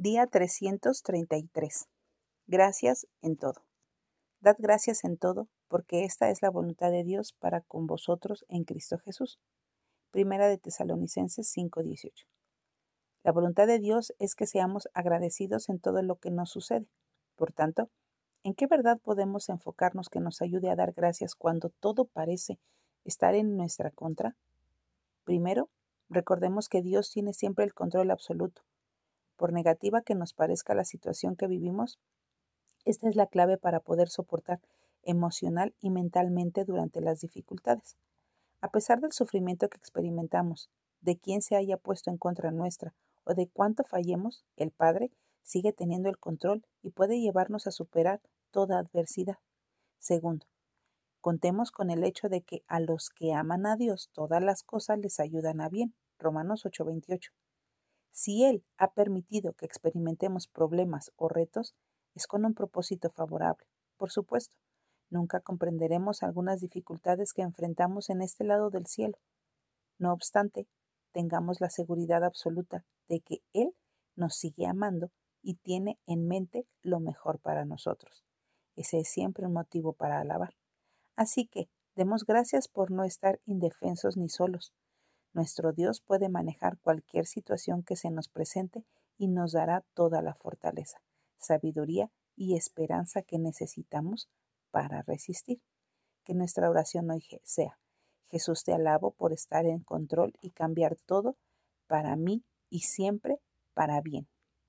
Día 333. Gracias en todo. Dad gracias en todo, porque esta es la voluntad de Dios para con vosotros en Cristo Jesús. Primera de Tesalonicenses 5:18. La voluntad de Dios es que seamos agradecidos en todo lo que nos sucede. Por tanto, ¿en qué verdad podemos enfocarnos que nos ayude a dar gracias cuando todo parece estar en nuestra contra? Primero, recordemos que Dios tiene siempre el control absoluto. Por negativa que nos parezca la situación que vivimos, esta es la clave para poder soportar emocional y mentalmente durante las dificultades. A pesar del sufrimiento que experimentamos, de quién se haya puesto en contra nuestra o de cuánto fallemos, el Padre sigue teniendo el control y puede llevarnos a superar toda adversidad. Segundo, Contemos con el hecho de que a los que aman a Dios todas las cosas les ayudan a bien. Romanos 8:28. Si Él ha permitido que experimentemos problemas o retos, es con un propósito favorable. Por supuesto, nunca comprenderemos algunas dificultades que enfrentamos en este lado del cielo. No obstante, tengamos la seguridad absoluta de que Él nos sigue amando y tiene en mente lo mejor para nosotros. Ese es siempre un motivo para alabar. Así que demos gracias por no estar indefensos ni solos. Nuestro Dios puede manejar cualquier situación que se nos presente y nos dará toda la fortaleza, sabiduría y esperanza que necesitamos para resistir. Que nuestra oración hoy sea, Jesús te alabo por estar en control y cambiar todo para mí y siempre para bien.